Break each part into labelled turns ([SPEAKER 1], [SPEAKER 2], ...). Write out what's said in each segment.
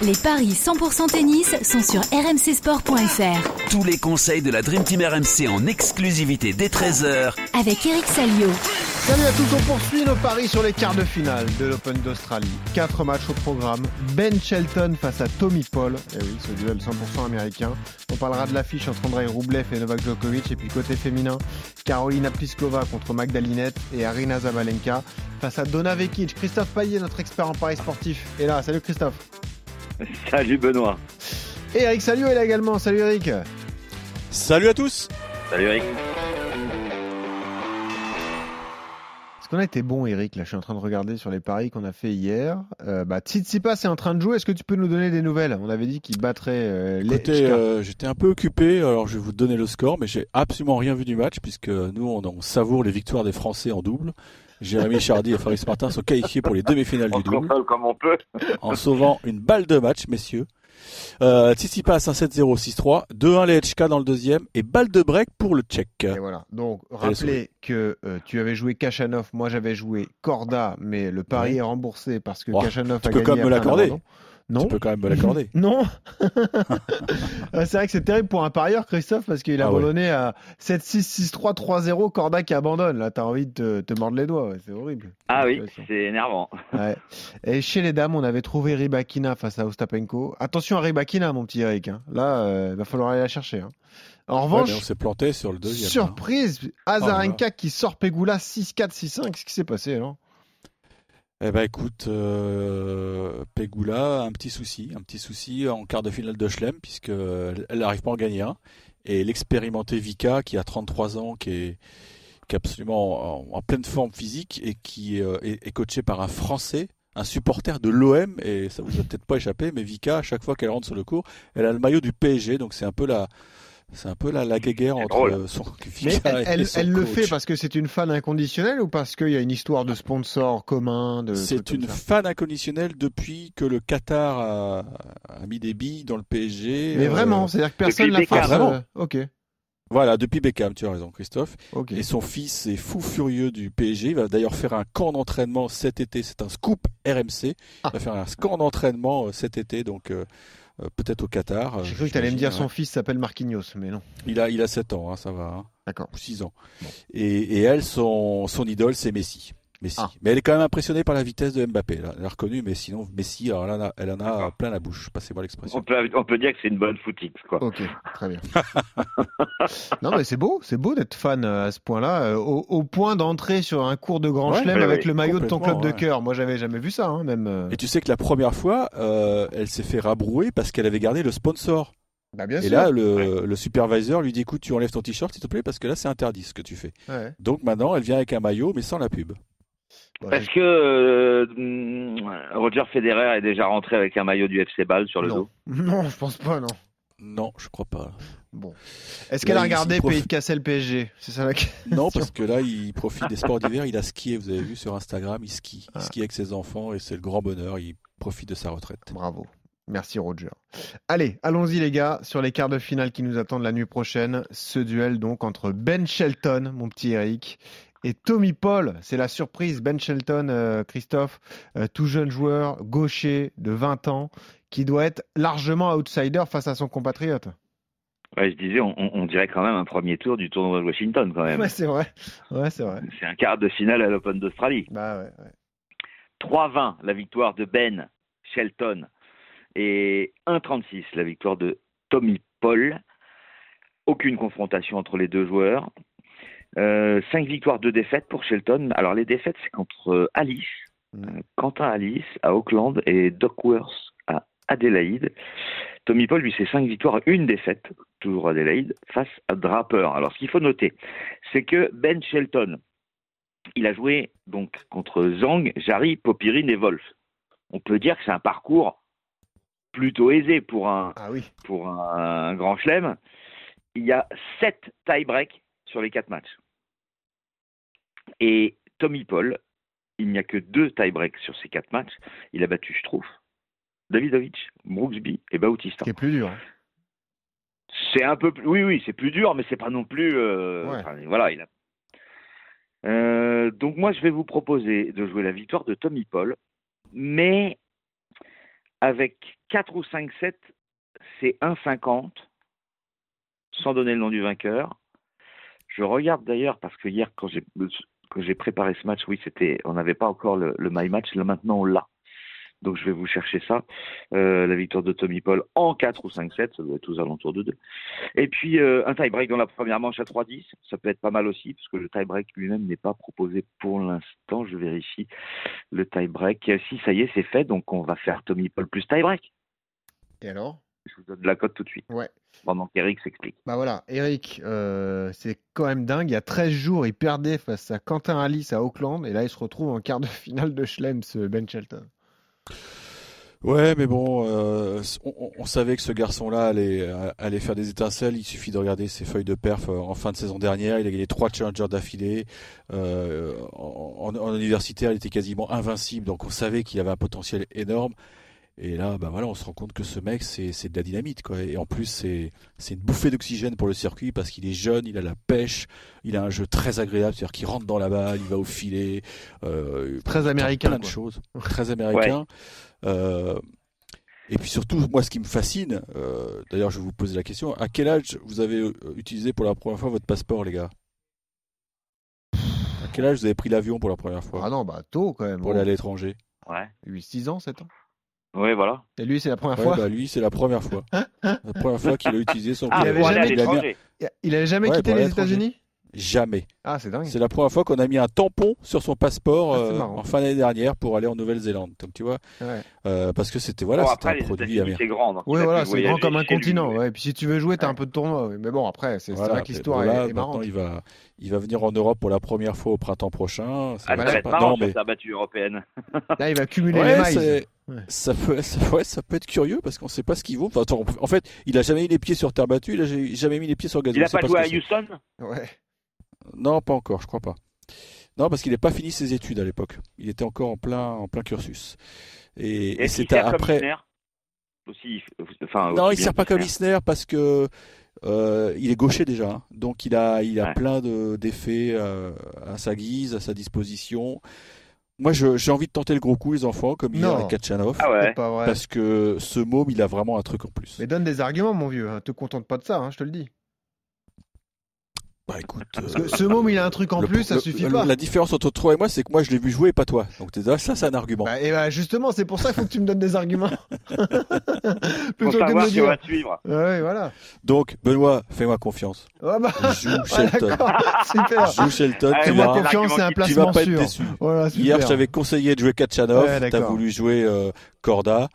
[SPEAKER 1] Les paris 100% tennis sont sur rmcsport.fr.
[SPEAKER 2] Tous les conseils de la Dream Team RMC en exclusivité dès 13h
[SPEAKER 1] Avec Eric Salio.
[SPEAKER 3] Salut à tous, on poursuit nos paris sur les quarts de finale de l'Open d'Australie. Quatre matchs au programme. Ben Shelton face à Tommy Paul. Eh oui, ce duel 100% américain. On parlera de l'affiche entre Andrei Rublev et Novak Djokovic. Et puis côté féminin, Carolina Pliskova contre Magdalinette et Arina Zabalenka face à Donna Vekic. Christophe Payet, notre expert en paris sportif, est là. Salut Christophe.
[SPEAKER 4] Salut Benoît.
[SPEAKER 3] Et Eric Salio est là également. Salut Eric.
[SPEAKER 5] Salut à tous.
[SPEAKER 4] Salut Eric.
[SPEAKER 3] Est-ce qu'on a été bon, Eric Là, je suis en train de regarder sur les paris qu'on a fait hier. Euh, bah, Tsitsipas est en train de jouer. Est-ce que tu peux nous donner des nouvelles? On avait dit qu'il battrait euh, les.
[SPEAKER 5] Écoutez, euh, j'étais un peu occupé, alors je vais vous donner le score, mais j'ai absolument rien vu du match puisque nous, on, on savoure les victoires des Français en double. Jérémy Chardy et Faris Martin sont qualifiés pour les demi-finales du double.
[SPEAKER 4] comme on peut.
[SPEAKER 5] en sauvant une balle de match, messieurs. Euh, Tsitsipas 1-7-0, 6-3, 2-1 les HK dans le deuxième et balle de break pour le Tchèque.
[SPEAKER 3] Et voilà. Donc, rappelez que euh, tu avais joué Kachanov, moi j'avais joué Corda, mais le pari
[SPEAKER 5] Ouais.
[SPEAKER 3] est remboursé parce que
[SPEAKER 5] Oh,
[SPEAKER 3] Kachanov
[SPEAKER 5] tu
[SPEAKER 3] a
[SPEAKER 5] peux
[SPEAKER 3] gagné.
[SPEAKER 5] quand même me l'accorder.
[SPEAKER 3] Non.
[SPEAKER 5] Tu peux quand même me l'accorder.
[SPEAKER 3] Non Ah, C'est vrai que c'est terrible pour un parieur, Christophe, parce qu'il a
[SPEAKER 5] Ah ouais.
[SPEAKER 3] à 7-6, 6-3, 3-0, Corda qui abandonne. Là, t'as envie de te, te mordre les doigts, ouais, c'est horrible.
[SPEAKER 4] Ah oui, c'est énervant.
[SPEAKER 3] Ouais. Et chez les dames, on avait trouvé Ribakina face à Ostapenko. Attention à Ribakina, mon petit Eric. hein. Là, il va falloir aller la chercher. hein. En revanche,
[SPEAKER 5] mais on s'est planté sur le deuxième. hein.
[SPEAKER 3] surprise, Azarenka qui sort Pegula 6-4, 6-5. Qu'est-ce qui s'est passé alors?
[SPEAKER 5] Eh ben écoute, euh, Pegula, un petit souci, un petit souci en quart de finale de Chelem puisque elle n'arrive pas à en gagner un. Et l'expérimenté Vika qui a 33 ans, qui est, qui est absolument en, pleine forme physique et qui euh, est, est coaché par un Français, un supporter de l'OM et ça vous a peut-être pas échappé, mais Vika à chaque fois qu'elle rentre sur le court, elle a le maillot du PSG, donc c'est un peu la c'est un peu la, la guéguerre entre
[SPEAKER 4] drôle.
[SPEAKER 5] euh, son
[SPEAKER 3] Mais elle, elle-
[SPEAKER 5] et son
[SPEAKER 3] elle le fait parce que c'est une fan inconditionnelle ou parce qu'il y a une histoire de sponsor commun de
[SPEAKER 5] C'est une fan inconditionnelle depuis que le Qatar a, a mis des billes dans le PSG.
[SPEAKER 3] Mais
[SPEAKER 5] euh,
[SPEAKER 3] vraiment, c'est-à-dire que personne
[SPEAKER 4] depuis
[SPEAKER 3] la force.
[SPEAKER 5] Beckham.
[SPEAKER 3] euh, Ok,
[SPEAKER 5] Voilà, depuis Beckham, tu as raison, Christophe.
[SPEAKER 3] ok.
[SPEAKER 5] Et son fils est fou furieux du PSG. Il va d'ailleurs faire un camp d'entraînement cet été. C'est un scoop RMC.
[SPEAKER 3] Ah.
[SPEAKER 5] Il va faire un camp d'entraînement cet été, donc euh, peut-être au Qatar. euh,
[SPEAKER 3] J'ai cru que tu allais me dire son fils s'appelle Marquinhos, mais non.
[SPEAKER 5] Il a, il a 7 ans, hein, ça va. hein,
[SPEAKER 3] D'accord.
[SPEAKER 5] ou 6 ans.
[SPEAKER 3] Bon.
[SPEAKER 5] Et, et elle, son, son idole, c'est Messi. Messi.
[SPEAKER 3] Ah.
[SPEAKER 5] Mais elle est quand même impressionnée par la vitesse de Mbappé. là. Elle a reconnu, mais sinon, Messi, alors, elle, en a, elle en a
[SPEAKER 4] D'accord.
[SPEAKER 5] plein la bouche. Passez-moi l'expression.
[SPEAKER 4] On peut, on peut dire que c'est une bonne footix, quoi.
[SPEAKER 3] Ok, très bien. non, mais c'est beau, c'est beau d'être fan euh, à ce point-là, euh, au, au point d'entrer sur un cours de grand
[SPEAKER 5] Ouais,
[SPEAKER 3] chelem
[SPEAKER 4] ouais,
[SPEAKER 3] avec
[SPEAKER 4] ouais,
[SPEAKER 3] le maillot de ton club de cœur. Moi, j'avais jamais vu ça, hein, même. euh.
[SPEAKER 5] Et tu sais que la première fois, euh, elle s'est fait rabrouer parce qu'elle avait gardé le sponsor.
[SPEAKER 3] Bah, bien
[SPEAKER 5] Et
[SPEAKER 3] sûr.
[SPEAKER 5] là, le, le supervisor lui dit écoute, tu enlèves ton t-shirt, s'il te plaît, parce que là, c'est interdit ce que tu fais.
[SPEAKER 3] Ouais.
[SPEAKER 5] Donc maintenant, elle vient avec un maillot, mais sans la pub.
[SPEAKER 4] Est-ce que euh, Roger Federer est déjà rentré avec un maillot du FC Ball sur le
[SPEAKER 3] non.
[SPEAKER 4] dos
[SPEAKER 3] non, je pense pas, non.
[SPEAKER 5] Non, je crois pas.
[SPEAKER 3] Bon. Est-ce qu'elle a regardé
[SPEAKER 5] prof-
[SPEAKER 3] Pays de Cassel PSG C'est ça la question.
[SPEAKER 5] Non, parce que là, il profite des sports d'hiver. Il a skié, vous avez vu sur Instagram, il skie. Il
[SPEAKER 3] Ah.
[SPEAKER 5] skie avec ses enfants et c'est le grand bonheur. Il profite de sa retraite.
[SPEAKER 3] Bravo. Merci Roger. Allez, allons-y les gars, sur les quarts de finale qui nous attendent la nuit prochaine. Ce duel donc entre Ben Shelton, mon petit Eric, et Tommy Paul. C'est la surprise. Ben Shelton, euh, Christophe, euh, tout jeune joueur, gaucher de 20 ans, qui doit être largement outsider face à son compatriote.
[SPEAKER 4] Ouais, je disais, on, dirait quand même un premier tour du tournoi de Washington, quand même.
[SPEAKER 3] Ouais, c'est vrai. Ouais, c'est vrai.
[SPEAKER 4] C'est un quart de finale à l'Open d'Australie.
[SPEAKER 3] Bah ouais, ouais.
[SPEAKER 4] 3-20, la victoire de Ben Shelton. Et 1-36, la victoire de Tommy Paul. Aucune confrontation entre les deux joueurs. Euh, 5 victoires, 2 défaites pour Shelton. Alors les défaites, c'est contre euh, Alice,
[SPEAKER 3] Mm.
[SPEAKER 4] euh, Quentin Alice à Auckland et Doc Worth à Adélaïde. Tommy Paul, lui, c'est 5 victoires, une défaite, toujours Adélaïde, face à Draper. Alors ce qu'il faut noter, c'est que Ben Shelton, il a joué donc contre Zhang, Jarry, Popirine et Wolf. On peut dire que c'est un parcours plutôt aisé pour un,
[SPEAKER 3] Ah oui.
[SPEAKER 4] pour un, grand chelem. Il y a 7 tie-breaks sur les 4 matchs. Et Tommy Paul, il n'y a que 2 tie-breaks sur ces 4 matchs. Il a battu Struff, Davidovic, Brooksby et Bautista.
[SPEAKER 3] Qui est plus dur. hein.
[SPEAKER 4] C'est un peu plus. Oui, oui, c'est plus dur, mais c'est pas non plus. euh,
[SPEAKER 3] Ouais.
[SPEAKER 4] enfin, voilà, il a. Euh, donc moi, je vais vous proposer de jouer la victoire de Tommy Paul, mais avec 4 ou 5 sets, c'est 1,50, sans donner le nom du vainqueur. Je regarde d'ailleurs, parce que hier, quand j'ai, quand j'ai préparé ce match, oui, c'était, on n'avait pas encore le, le My Match, là maintenant on l'a. Donc je vais vous chercher ça. Euh, la victoire de Tommy Paul en 4 ou 5-7, ça doit être aux alentours de 2. Et puis euh, un tie-break dans la première manche à 3-10, ça peut être pas mal aussi, parce que le tie-break lui-même n'est pas proposé pour l'instant. Je vérifie le tie-break. Si, ça y est, c'est fait, donc on va faire Tommy Paul plus tie-break.
[SPEAKER 3] Et alors?
[SPEAKER 4] Je vous donne la cote tout de suite.
[SPEAKER 3] Ouais.
[SPEAKER 4] Pendant qu'Eric s'explique.
[SPEAKER 3] Bah voilà, Eric, euh, c'est quand même dingue. Il y a 13 jours, il perdait face à Quentin Alice à Auckland, et là il se retrouve en quart de finale de Schlems, Ben Shelton.
[SPEAKER 5] Ouais, mais bon, euh, on, on, savait que ce garçon-là allait, allait faire des étincelles. Il suffit de regarder ses feuilles de perf euh, en fin de saison dernière. Il a gagné trois challengers d'affilée. Euh, en, en, universitaire, il était quasiment invincible, donc on savait qu'il avait un potentiel énorme. Et là, bah voilà, on se rend compte que ce mec, c'est, c'est de la dynamite, quoi. Et en plus, c'est, c'est une bouffée d'oxygène pour le circuit parce qu'il est jeune, il a la pêche, il a un jeu très agréable, c'est-à-dire qu'il rentre dans la balle, il va au filet.
[SPEAKER 3] Euh, très américain.
[SPEAKER 5] Plein de choses. Très américain. Ouais. Euh, et puis surtout, moi, ce qui me fascine, euh, d'ailleurs, je vais vous poser la question, à quel âge vous avez utilisé pour la première fois votre passeport, les gars? À quel âge vous avez pris l'avion pour la première fois?
[SPEAKER 3] Ah non, bah tôt quand même.
[SPEAKER 5] Pour aller à l'étranger
[SPEAKER 4] Ouais.
[SPEAKER 3] 8, 6 ans, 7 ans
[SPEAKER 4] Oui, voilà.
[SPEAKER 3] Et lui, c'est la première
[SPEAKER 5] ouais,
[SPEAKER 3] fois
[SPEAKER 5] bah, Lui, c'est la première fois. la première fois qu'il a utilisé son
[SPEAKER 4] ah,
[SPEAKER 3] il avait jamais,
[SPEAKER 4] il, avait...
[SPEAKER 3] il avait jamais
[SPEAKER 5] ouais,
[SPEAKER 3] quitté les États-Unis?
[SPEAKER 5] Jamais.
[SPEAKER 3] Ah, c'est dingue.
[SPEAKER 5] C'est la première fois qu'on a mis un tampon sur son passeport
[SPEAKER 3] Ah,
[SPEAKER 5] euh, en fin d'année dernière pour aller en Nouvelle-Zélande. Donc tu vois,
[SPEAKER 3] ouais.
[SPEAKER 5] euh, parce que c'était voilà,
[SPEAKER 4] bon,
[SPEAKER 5] c'était un produit américain.
[SPEAKER 4] C'est grand. Donc
[SPEAKER 3] oui, voilà, c'est grand comme un continent.
[SPEAKER 4] Lui,
[SPEAKER 3] ouais. Et puis si tu veux jouer, t'as un peu de tournoi. Mais bon, après, c'est
[SPEAKER 5] voilà,
[SPEAKER 3] vrai que l'histoire
[SPEAKER 5] voilà,
[SPEAKER 3] est, est marrante.
[SPEAKER 5] Il va, il va venir en Europe pour la première fois au printemps prochain.
[SPEAKER 4] Ah, ça va être marrant sur sa battue européenne.
[SPEAKER 3] Là, il va cumuler
[SPEAKER 5] ouais,
[SPEAKER 3] les mailles.
[SPEAKER 5] Ouais. Ça peut, ça, ouais, ça peut être curieux parce qu'on sait pas ce qu'il vaut. Enfin, attends, en fait, il a jamais mis les pieds sur terre battue, il a jamais mis les pieds sur gazon.
[SPEAKER 4] Il a pas joué à Houston?
[SPEAKER 3] Ouais.
[SPEAKER 5] Non, pas encore, je crois pas. Non, parce qu'il n'a pas fini ses études à l'époque. Il était encore en plein, en plein cursus. Et,
[SPEAKER 4] et,
[SPEAKER 5] et c'était après.
[SPEAKER 4] Aussi, enfin,
[SPEAKER 5] non, il sert pas comme Isner parce que euh, il est gaucher déjà. Hein. Donc il a, il a
[SPEAKER 4] Ouais.
[SPEAKER 5] plein de d'effets euh, à sa guise, à sa disposition. Moi, j'ai envie de tenter le gros coup, les enfants, comme hier
[SPEAKER 3] Non.
[SPEAKER 5] avec Kachanov.
[SPEAKER 4] Ah ouais.
[SPEAKER 3] C'est pas vrai.
[SPEAKER 5] Parce que ce môme, il a vraiment un truc en plus.
[SPEAKER 3] Mais donne des arguments, mon vieux. hein. Te contente pas de ça, hein, je te le dis.
[SPEAKER 5] Bah écoute. Euh,
[SPEAKER 3] ce môme, il a un truc en
[SPEAKER 5] le-
[SPEAKER 3] plus, ça
[SPEAKER 5] le-
[SPEAKER 3] suffit
[SPEAKER 5] le-
[SPEAKER 3] pas.
[SPEAKER 5] La différence entre toi et moi, c'est que moi, je l'ai vu jouer et pas toi. Donc déjà, ça, c'est un argument.
[SPEAKER 3] Bah, et bah, justement, c'est pour ça qu'il faut que tu me donnes des arguments.
[SPEAKER 4] Pour
[SPEAKER 3] Plutôt que de dire.
[SPEAKER 4] va suivre.
[SPEAKER 3] Ouais, voilà.
[SPEAKER 5] Donc, Benoît, fais-moi confiance.
[SPEAKER 3] Ah bah,
[SPEAKER 5] Joue
[SPEAKER 3] ah,
[SPEAKER 5] Shelton.
[SPEAKER 3] d'accord. Super.
[SPEAKER 5] Joue Shelton,
[SPEAKER 4] Ah,
[SPEAKER 5] tu verras.
[SPEAKER 3] confiance, c'est un
[SPEAKER 5] Tu vas
[SPEAKER 3] placement
[SPEAKER 5] être
[SPEAKER 3] sûr.
[SPEAKER 5] déçu.
[SPEAKER 3] Voilà, super.
[SPEAKER 5] Hier, je t'avais conseillé de jouer Kachanov,
[SPEAKER 3] Ouais,
[SPEAKER 5] t'as voulu jouer euh, Corda.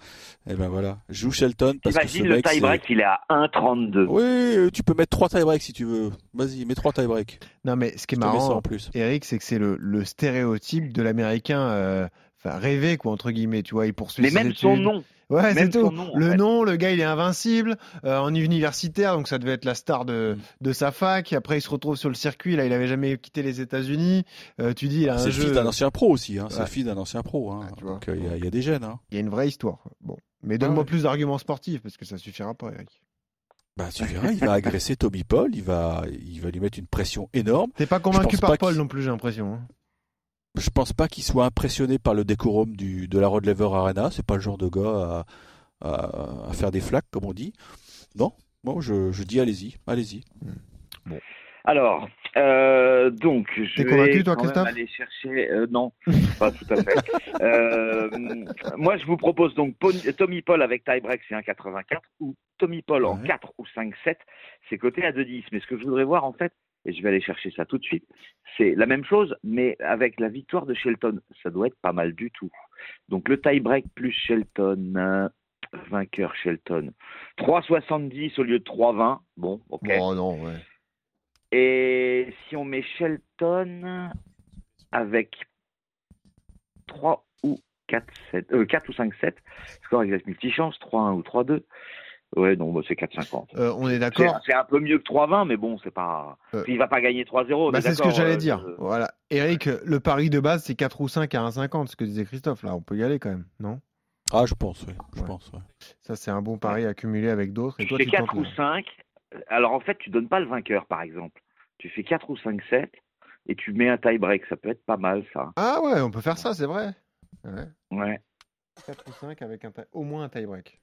[SPEAKER 5] Et ben voilà, joue Shelton parce que ce
[SPEAKER 4] Imagine le
[SPEAKER 5] mec, c'est-
[SPEAKER 4] tie-break, il est à 1,32.
[SPEAKER 5] Oui, tu peux mettre trois tie-breaks si tu veux. Vas-y, mets trois tie-breaks.
[SPEAKER 3] Non, mais ce qui est
[SPEAKER 5] Je
[SPEAKER 3] marrant,
[SPEAKER 5] en plus.
[SPEAKER 3] Eric, c'est que c'est le, le stéréotype de l'américain, euh, enfin, rêvé, quoi, entre guillemets, tu vois. Il poursuit
[SPEAKER 4] Mais
[SPEAKER 3] ses
[SPEAKER 4] même son nom.
[SPEAKER 3] Ouais, c'est tout.
[SPEAKER 4] nom,
[SPEAKER 3] le
[SPEAKER 4] fait.
[SPEAKER 3] nom, le gars, il est invincible. euh, en universitaire, donc ça devait être la star de, de sa fac. Après, il se retrouve sur le circuit. Là, il avait jamais quitté les États-Unis. Euh, tu dis, il a
[SPEAKER 5] C'est
[SPEAKER 3] un
[SPEAKER 5] le d'un ancien pro aussi. Hein. C'est
[SPEAKER 3] Ouais.
[SPEAKER 5] le fils d'un ancien pro. Hein.
[SPEAKER 3] Ah, tu vois.
[SPEAKER 5] Donc euh, il y a- il y, a des gènes. Hein.
[SPEAKER 3] Il y a une vraie histoire. Bon, mais donne-moi
[SPEAKER 5] ouais.
[SPEAKER 3] plus d'arguments sportifs parce que ça suffira pas, Eric.
[SPEAKER 5] Bah, tu verras, il va agresser Tommy Paul. Il va, il va lui mettre une pression énorme.
[SPEAKER 3] T'es pas convaincu par
[SPEAKER 5] pas
[SPEAKER 3] Paul non plus, j'ai l'impression. hein.
[SPEAKER 5] Je pense pas qu'il soit impressionné par le décorum du, de la Rod Laver Arena. C'est pas le genre de gars à, à, à faire des flaques, comme on dit. Non, moi je, je dis allez-y, allez-y.
[SPEAKER 4] Alors, euh, donc, je vais
[SPEAKER 3] convaincu, toi,
[SPEAKER 4] quand même aller chercher. euh, non, pas tout à fait. Euh, moi, je vous propose donc Tommy Paul avec tie-break, c'est 1,84, ou Tommy Paul en
[SPEAKER 5] Ouais.
[SPEAKER 4] 4 ou 5-7, c'est coté à 2,10. Mais ce que je voudrais voir, en fait, et je vais aller chercher ça tout de suite, c'est la même chose, mais avec la victoire de Shelton. Ça doit être pas mal du tout. Donc, le tie-break plus Shelton. euh, Vainqueur Shelton. 3,70 au lieu de 3,20. Bon, ok.
[SPEAKER 3] Oh non, ouais.
[SPEAKER 4] Et si on met Shelton avec 3 ou 4, 7, euh, 4 ou 5, 7, score exact multichance, 3-1 ou 3-2. Ouais, non, bah, c'est 4-50.
[SPEAKER 3] Euh, on est
[SPEAKER 4] C'est
[SPEAKER 3] d'accord.
[SPEAKER 4] c'est un peu mieux que 3-20, mais bon, c'est pas.
[SPEAKER 3] Euh,
[SPEAKER 4] Il va pas gagner 3-0. on
[SPEAKER 3] Bah,
[SPEAKER 4] est
[SPEAKER 3] c'est ce que j'allais
[SPEAKER 4] euh,
[SPEAKER 3] dire.
[SPEAKER 4] euh,
[SPEAKER 3] Voilà. Eric, le pari de base, c'est 4 ou 5 à 1,50, ce que disait Christophe. Là, on peut y aller quand même, non?
[SPEAKER 5] Ah, je pense, oui. Je
[SPEAKER 3] Ouais.
[SPEAKER 5] pense, ouais.
[SPEAKER 3] Ça, c'est un bon pari accumulé avec d'autres. Et
[SPEAKER 4] tu
[SPEAKER 3] toi,
[SPEAKER 4] fais
[SPEAKER 3] tu
[SPEAKER 4] 4
[SPEAKER 3] tentes
[SPEAKER 4] ou
[SPEAKER 3] le-
[SPEAKER 4] 5. Alors en fait, tu donnes pas le vainqueur, par exemple. Tu fais 4 ou 5, 7 et tu mets un tie-break. Ça peut être pas mal, ça.
[SPEAKER 3] Ah ouais, on peut faire ça, c'est vrai. Ouais.
[SPEAKER 4] Ouais.
[SPEAKER 3] 4 ou 5 avec un tie- au moins un tie-break.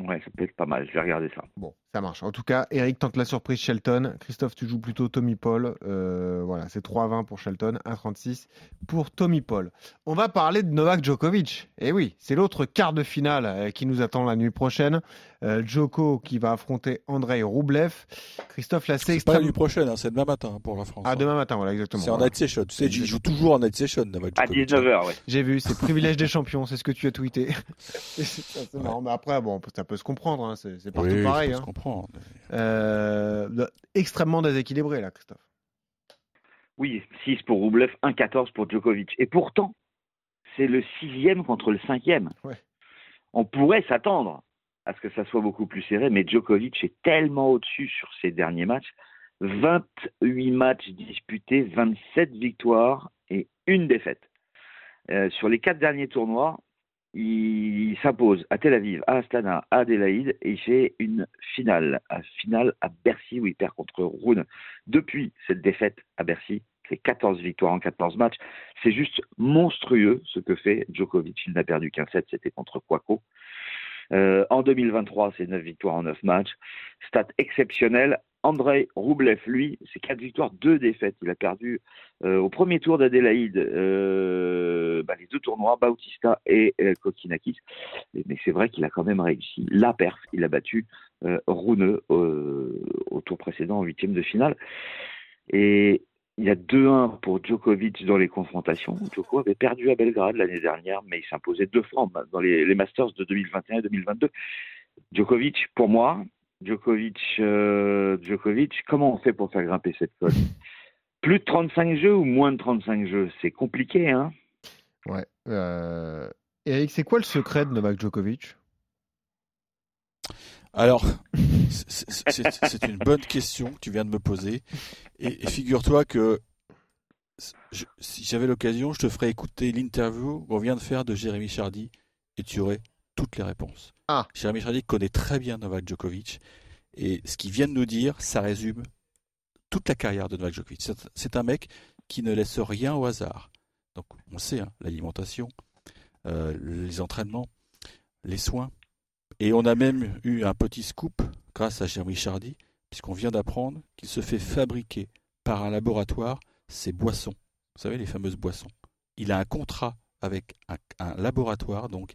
[SPEAKER 4] Ouais, ça peut être pas mal. Je vais regarder ça.
[SPEAKER 3] Ça marche. En tout cas, Eric tente la surprise Shelton. Christophe, tu joues plutôt Tommy Paul. Euh, voilà, c'est 3-20 pour Shelton, 1-36 pour Tommy Paul. On va parler de Novak Djokovic. Et oui, c'est l'autre quart de finale euh, qui nous attend la nuit prochaine. Euh, Djoko qui va affronter Andrei Roublev. Christophe, là, c'est
[SPEAKER 5] C'est pas la nuit prochaine, hein, c'est demain matin pour la France.
[SPEAKER 3] Ah,
[SPEAKER 5] hein.
[SPEAKER 3] demain matin, voilà, exactement.
[SPEAKER 5] C'est en night session. Tu sais, il joue toujours en night session, Novak
[SPEAKER 4] À
[SPEAKER 5] Djokovic.
[SPEAKER 4] 19h, ouais.
[SPEAKER 3] J'ai vu, c'est privilège des champions, c'est ce que tu as tweeté. c'est
[SPEAKER 5] Ouais.
[SPEAKER 3] marrant. Mais après, bon, ça peut se comprendre, hein, c'est c'est partout
[SPEAKER 5] Oui,
[SPEAKER 3] pareil. Euh, extrêmement déséquilibré, là, Christophe.
[SPEAKER 4] Oui, 6 pour Roublev, 1-14 pour Djokovic. Et pourtant, c'est le sixième contre le cinquième.
[SPEAKER 3] Ouais.
[SPEAKER 4] On pourrait s'attendre à ce que ça soit beaucoup plus serré, mais Djokovic est tellement au-dessus sur ses derniers matchs. 28 matchs disputés, 27 victoires et une défaite. Euh, sur les quatre derniers tournois, il s'impose à Tel Aviv, à Astana, à Adélaïde et il fait une finale, une finale à Bercy où il perd contre Rune. Depuis cette défaite à Bercy, c'est 14 victoires en 14 matchs. C'est juste monstrueux ce que fait Djokovic. Il n'a perdu qu'un set, c'était contre Kwako. Euh, en 2023, c'est 9 victoires en 9 matchs. Stat exceptionnel. Andrei Roublev, lui, c'est 4 victoires, 2 défaites. Il a perdu euh, au premier tour d'Adélaïde euh, bah, les deux tournois, Bautista et euh, Kokinakis. Mais c'est vrai qu'il a quand même réussi la perf. Il a battu euh, Rune euh, au tour précédent, en huitième de finale. Et il y a 2-1 pour Djokovic dans les confrontations. Djoko avait perdu à Belgrade l'année dernière, mais il s'imposait deux fois dans les, les Masters de 2021 et 2022. Djokovic, pour moi, Djokovic, euh, Djokovic, comment on fait pour faire grimper cette cote? Plus de 35 jeux ou moins de 35 jeux? C'est compliqué, hein?
[SPEAKER 3] Ouais. Euh... Eric, c'est quoi le secret de Novak Djokovic?
[SPEAKER 5] Alors, c'est- une bonne question que tu viens de me poser. Et, et figure-toi que je- si j'avais l'occasion, je te ferais écouter l'interview qu'on vient de faire de Jérémy Chardy et tu aurais toutes les réponses.
[SPEAKER 3] Ah.
[SPEAKER 5] Jérémy Chardy connaît très bien Novak Djokovic et ce qu'il vient de nous dire, ça résume toute la carrière de Novak Djokovic. C'est- C'est un mec qui ne laisse rien au hasard. Donc, on sait, hein, l'alimentation, euh, les entraînements, les soins. Et on a même eu un petit scoop grâce à Jérémy Chardy, puisqu'on vient d'apprendre qu'il se fait fabriquer par un laboratoire ses boissons. Vous savez, les fameuses boissons. Il a un contrat avec un, un laboratoire donc,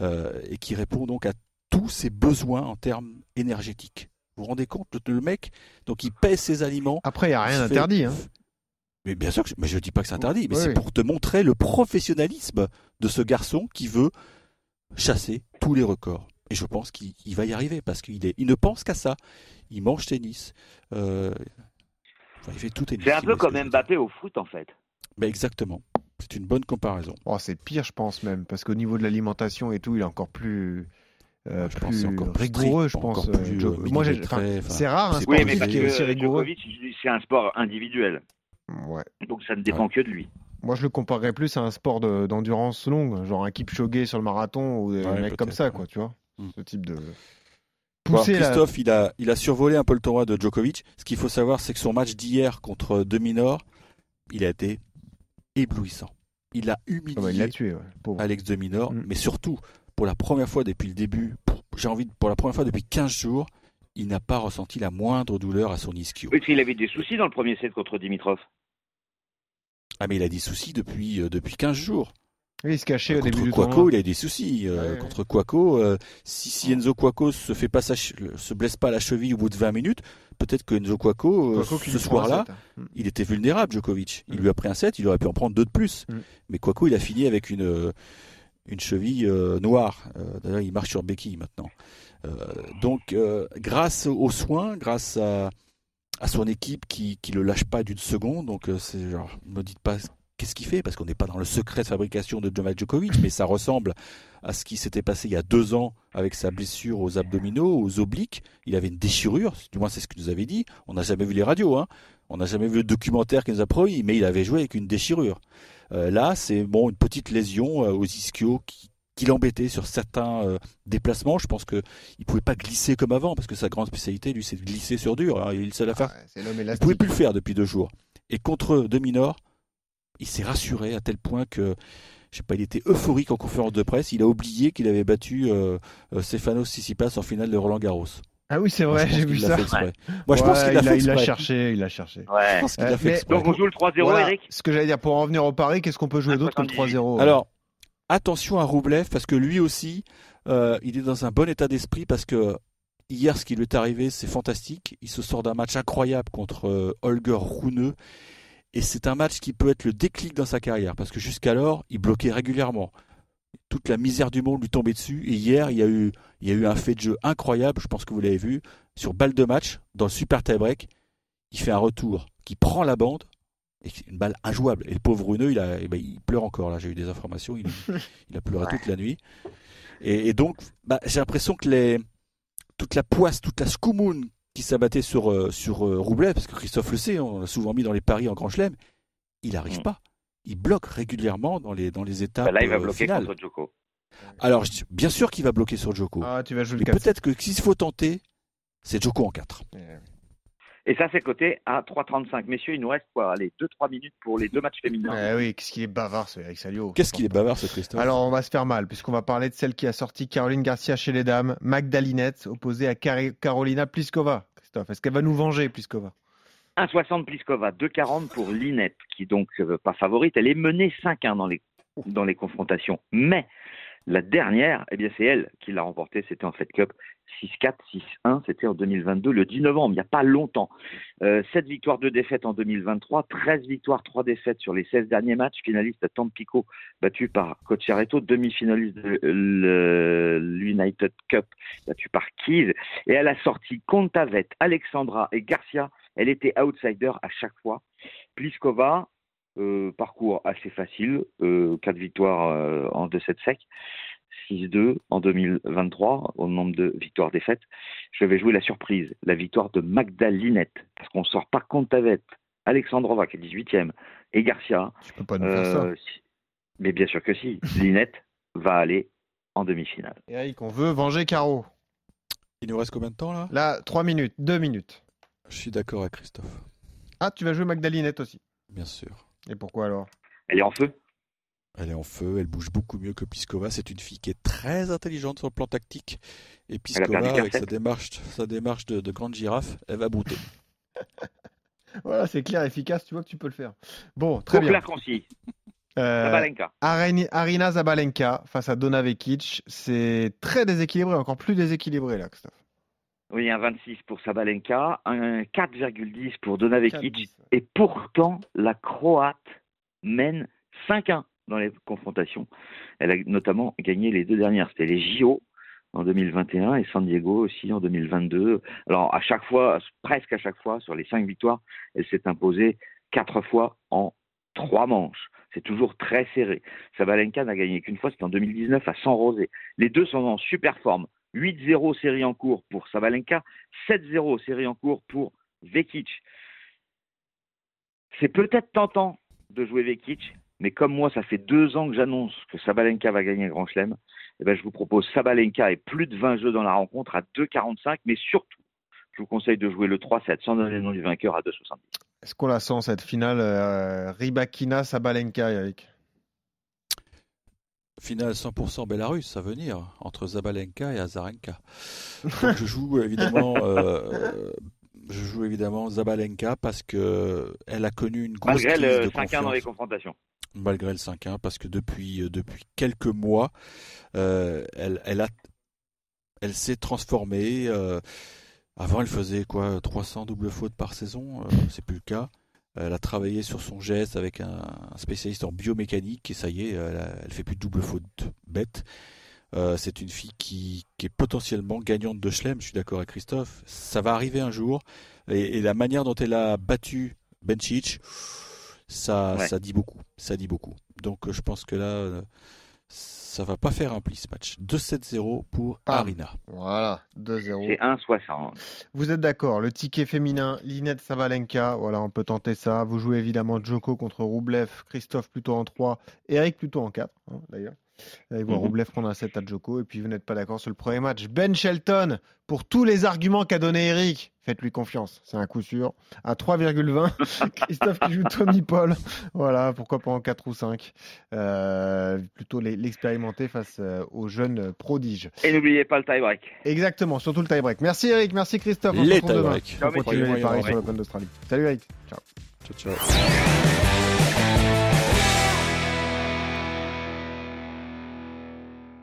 [SPEAKER 5] euh, et qui répond donc à tous ses besoins en termes énergétiques. Vous vous rendez compte, le, le mec, donc il pèse ses aliments.
[SPEAKER 3] Après, il n'y a rien d'interdit. Hein.
[SPEAKER 5] Mais bien sûr, que je, mais je dis pas que c'est interdit, mais
[SPEAKER 3] Oui,
[SPEAKER 5] c'est pour te montrer le professionnalisme de ce garçon qui veut chasser tous les records. Et je pense qu'il il va y arriver parce qu'il est, il ne pense qu'à ça. Il mange tennis. euh, enfin, il fait tout tennis.
[SPEAKER 4] C'est un peu comme
[SPEAKER 5] je
[SPEAKER 4] Mbappé au foot, en fait.
[SPEAKER 5] Mais exactement. C'est une bonne comparaison.
[SPEAKER 3] Oh, c'est pire, je pense même, parce qu'au niveau de l'alimentation et tout, il est encore plus, euh,
[SPEAKER 5] Je pense encore
[SPEAKER 3] rigoureux, je
[SPEAKER 5] strict,
[SPEAKER 3] pense.
[SPEAKER 5] encore plus,
[SPEAKER 3] euh, Moi, c'est rare un
[SPEAKER 4] Oui, mais parce
[SPEAKER 3] qui est aussi rigoureux.
[SPEAKER 4] C'est un sport individuel.
[SPEAKER 3] Ouais.
[SPEAKER 4] Donc ça ne dépend que de lui.
[SPEAKER 3] Moi, je le comparerais plus à un sport de- d'endurance longue, genre un Kipchoge sur le marathon ou des
[SPEAKER 5] Ouais,
[SPEAKER 3] mecs comme ça,
[SPEAKER 5] ouais.
[SPEAKER 3] quoi, tu vois.
[SPEAKER 5] Hmm.
[SPEAKER 3] Ce type de.
[SPEAKER 5] Bon,
[SPEAKER 3] Pousser la-
[SPEAKER 5] Christophe, il, a, il a survolé un peu le tournoi de Djokovic. Ce qu'il faut savoir, c'est que son match d'hier contre Dominor, il a été éblouissant. Il a humilié
[SPEAKER 3] Ah bah, il tué, ouais.
[SPEAKER 5] Alex de Minor,
[SPEAKER 3] Mm.
[SPEAKER 5] mais surtout, pour la première fois depuis le début, j'ai envie de, pour la première fois depuis 15 jours, il n'a pas ressenti la moindre douleur à son ischio.
[SPEAKER 4] Oui, qu'il avait des soucis dans le premier set contre Dimitrov.
[SPEAKER 5] Ah mais il a des soucis depuis, euh, depuis 15 jours.
[SPEAKER 3] Oui, il se cachait au
[SPEAKER 5] contre
[SPEAKER 3] début du
[SPEAKER 5] Quaco,
[SPEAKER 3] tournoi.
[SPEAKER 5] il a des soucis. euh,
[SPEAKER 3] Ouais.
[SPEAKER 5] Contre Quaco, euh, si, si Enzo Quaco se fait pas sa se blesse pas à la cheville au bout de 20 minutes, peut-être que Enzo Quaco, euh,
[SPEAKER 3] Quaco
[SPEAKER 5] ce soir-là,
[SPEAKER 3] hein.
[SPEAKER 5] il était vulnérable, Djokovic. Il
[SPEAKER 3] Mm.
[SPEAKER 5] lui a pris un set, il aurait pu en prendre deux de plus.
[SPEAKER 3] Mm.
[SPEAKER 5] Mais Quaco, il a fini avec une, une cheville euh, noire. D'ailleurs, il marche sur béquille maintenant. Donc, grâce aux soins, grâce à, à son équipe qui qui le lâche pas d'une seconde, donc c'est genre, ne me dites pas qu'est-ce qu'il fait, parce qu'on n'est pas dans le secret de fabrication de Novak Djokovic, mais ça ressemble à ce qui s'était passé il y a deux ans avec sa blessure aux abdominaux, aux obliques. Il avait une déchirure, du moins c'est ce qu'il nous avait dit. On n'a jamais vu les radios, hein. on n'a jamais vu le documentaire qu'il nous a promis, mais il avait joué avec une déchirure. Euh, là, c'est bon une petite lésion euh, aux ischios qui, qui l'embêtait sur certains euh, déplacements. Je pense que il pouvait pas glisser comme avant, parce que sa grande spécialité, lui, c'est de glisser sur dur. hein. Il est le seul à faire
[SPEAKER 3] Ah,
[SPEAKER 5] il pouvait plus le faire depuis deux jours. Et contre Dominor, il s'est rassuré à tel point que je sais pas, il était euphorique en conférence de presse. Il a oublié qu'il avait battu euh, euh, Stefanos Tsitsipas en finale de Roland Garros.
[SPEAKER 3] Ah oui, c'est vrai, j'ai vu ça.
[SPEAKER 5] Moi, je pense qu'il a,
[SPEAKER 3] il a cherché, il a cherché.
[SPEAKER 4] Ouais.
[SPEAKER 5] Je a fait
[SPEAKER 4] Donc on joue le 3-0,
[SPEAKER 3] Voilà.
[SPEAKER 4] Eric?
[SPEAKER 3] Ce que j'allais dire, pour en revenir au pari, qu'est-ce qu'on peut jouer d'autre que le 3-0
[SPEAKER 5] Alors, attention à Roublev parce que lui aussi, euh, il est dans un bon état d'esprit parce que hier, ce qui lui est arrivé, c'est fantastique. Il se sort d'un match incroyable contre euh, Holger Rune. Et c'est un match qui peut être le déclic dans sa carrière parce que jusqu'alors, il bloquait régulièrement. Toute la misère du monde lui tombait dessus. Et hier, il y a eu, il y a eu un fait de jeu incroyable. Je pense que vous l'avez vu sur balle de match dans le super tie-break. Il fait un retour qui prend la bande et c'est une balle injouable. Et le pauvre Runeux, il, a, eh ben, il pleure encore. Là, j'ai eu des informations. Il, il a pleuré toute la nuit. Et, et donc, bah, j'ai l'impression que les, toute la poisse, toute la scoumoune qui s'abattait sur, euh, sur euh, Roublev, parce que Christophe le sait, on l'a souvent mis dans les paris en Grand Chelem, il n'arrive
[SPEAKER 4] Mm.
[SPEAKER 5] pas. Il bloque régulièrement dans les, dans les étapes
[SPEAKER 4] Bah là, il va
[SPEAKER 5] euh,
[SPEAKER 4] bloquer
[SPEAKER 5] finales.
[SPEAKER 4] contre Djoko.
[SPEAKER 5] Alors, bien sûr qu'il va bloquer sur Djoko.
[SPEAKER 3] Ah, tu vas jouer
[SPEAKER 5] mais
[SPEAKER 3] le 4
[SPEAKER 5] peut-être que s'il faut tenter, c'est Djoko en 4.
[SPEAKER 4] Et ça, c'est coté à 3,35. Messieurs, il nous reste quoi? Allez, 2-3 minutes pour les deux matchs féminins.
[SPEAKER 3] Eh oui, qu'est-ce qu'il est bavard ce Eric Salio.
[SPEAKER 5] Qu'est-ce qu'il est bavard, ce Christophe?
[SPEAKER 3] Alors, on va se faire mal, puisqu'on va parler de celle qui a sorti Caroline Garcia chez les dames, Magdalinette, opposée à Carolina Pliskova. Christophe, est-ce qu'elle va nous venger, Pliskova?
[SPEAKER 4] 1,60 Pliskova, 2,40 pour Linette, qui donc euh, pas favorite. Elle est menée 5-1 dans les, dans les confrontations. Mais la dernière, eh bien, c'est elle qui l'a remportée. C'était en Fed Cup 6-4, 6-1. C'était en 2022, le 10 novembre, il n'y a pas longtemps. Euh, 7 victoires, 2 défaites en 2023, 13 victoires, 3 défaites sur les 16 derniers matchs. Finaliste à Tampico, battu par Cocciaretto, demi-finaliste de l'United Cup, battu par Keys. Et elle a sorti Contavet, Alexandra et Garcia. Elle était outsider à chaque fois. Pliskova, euh, parcours assez facile, euh, 4 victoires euh, en 2-7 secs. 6-2 en 2023 au nombre de victoires-défaites. Je vais jouer la surprise, la victoire de Magdalinette, parce qu'on ne sort pas Contavet, Alexandrova qui est 18e et Garcia.
[SPEAKER 3] Tu peux pas nous faire ça.
[SPEAKER 4] Euh, si- Mais bien sûr que si. Linette va aller en demi-finale.
[SPEAKER 3] Eric, on veut venger Caro.
[SPEAKER 5] Il nous reste combien de temps là?
[SPEAKER 3] Là, 3 minutes, 2 minutes.
[SPEAKER 5] Je suis d'accord avec Christophe,
[SPEAKER 3] Ah, tu vas jouer Magdalinette aussi.
[SPEAKER 5] bien sûr.
[SPEAKER 3] Et pourquoi alors?
[SPEAKER 4] Elle est en feu?
[SPEAKER 5] Elle est en feu, elle bouge beaucoup mieux que Pliskova. C'est une fille qui est très intelligente sur le plan tactique. Et Pliskova,
[SPEAKER 4] perdu
[SPEAKER 5] avec sa démarche, sa démarche de, de grande girafe, elle va brouter.
[SPEAKER 3] Voilà, c'est clair, efficace, tu vois que tu peux le faire. Bon, très
[SPEAKER 4] Pour
[SPEAKER 3] bien.
[SPEAKER 4] la concis,
[SPEAKER 3] Euh, Arina Zabalenka face à Dona Vekic, c'est très déséquilibré, encore plus déséquilibré là, Christophe.
[SPEAKER 4] Oui, un 26 pour Sabalenka, un 4,10 pour Donavekic.
[SPEAKER 3] 4-10, ouais.
[SPEAKER 4] Et pourtant, la Croate mène 5-1 dans les confrontations. Elle a notamment gagné les deux dernières. C'était les JO en 2021 et San Diego aussi en 2022. Alors, à chaque fois, presque à chaque fois, sur les cinq victoires, elle s'est imposée quatre fois en trois manches. C'est toujours très serré. Sabalenka n'a gagné qu'une fois, c'était en 2019 à San Rosé. Les deux sont en super forme. 8-0 série en cours pour Sabalenka, 7-0 série en cours pour Vekic. C'est peut-être tentant de jouer Vekic, mais comme moi, ça fait deux ans que j'annonce que Sabalenka va gagner un Grand Chelem, eh ben, je vous propose Sabalenka et plus de 20 jeux dans la rencontre à 2,45, mais surtout, je vous conseille de jouer le 3-7 sans donner le nom du vainqueur à 2,70.
[SPEAKER 3] Est-ce qu'on la sent cette finale euh, Rybakina Sabalenka, Eric?
[SPEAKER 5] Finale 100% Bélarus à venir entre Zabalenka et Azarenka. Donc je joue évidemment, euh, je joue évidemment Zabalenka parce que elle a connu une grosse
[SPEAKER 4] Malgré
[SPEAKER 5] crise
[SPEAKER 4] le
[SPEAKER 5] de
[SPEAKER 4] 5-1 dans les confrontations.
[SPEAKER 5] malgré le 5-1, parce que depuis, euh, depuis quelques mois, euh, elle, elle, a, elle s'est transformée. euh, avant, elle faisait quoi 300 doubles fautes par saison, euh, c'est plus le cas. Elle a travaillé sur son geste avec un, un spécialiste en biomécanique et ça y est, elle, a- elle fait plus de double faute bête. Euh, c'est une fille qui, qui est potentiellement gagnante de Chelem, je suis d'accord avec Christophe. Ça va arriver un jour. Et, et la manière dont elle a battu Bencic, ça,
[SPEAKER 4] Ouais.
[SPEAKER 5] ça dit beaucoup. Ça dit beaucoup. Donc euh, je pense que là, euh, ça va pas faire un pli ce match. 2-7-0 pour
[SPEAKER 3] Pam.
[SPEAKER 5] Arina.
[SPEAKER 3] Voilà, 2-0.
[SPEAKER 4] C'est 1,60.
[SPEAKER 3] Vous êtes d'accord, le ticket féminin, Linette Sabalenka, voilà, on peut tenter ça. Vous jouez évidemment Djoko contre Roublev, Christophe plutôt en 3, Eric plutôt en 4, hein, d'ailleurs. Allez voir
[SPEAKER 4] Mhm.
[SPEAKER 3] Roublev prendre un set à Djoko et puis vous n'êtes pas d'accord sur le premier match. Ben Shelton, pour tous les arguments qu'a donné Eric, faites-lui confiance, c'est un coup sûr. À 3,20, Christophe qui joue Tommy Paul, voilà, pourquoi pas en 4 ou 5. Euh, plutôt les- l'expérimenter face euh, aux jeunes prodiges.
[SPEAKER 4] Et n'oubliez pas le tie-break.
[SPEAKER 3] Exactement, surtout le tie-break. Merci Eric, merci Christophe. On se
[SPEAKER 5] Les
[SPEAKER 3] retrouve demain
[SPEAKER 5] tie-breaks.
[SPEAKER 3] pour
[SPEAKER 4] Ciao,
[SPEAKER 3] continuer les paris sur l'Open d'Australie. Salut Eric. Ciao.
[SPEAKER 5] Ciao, ciao.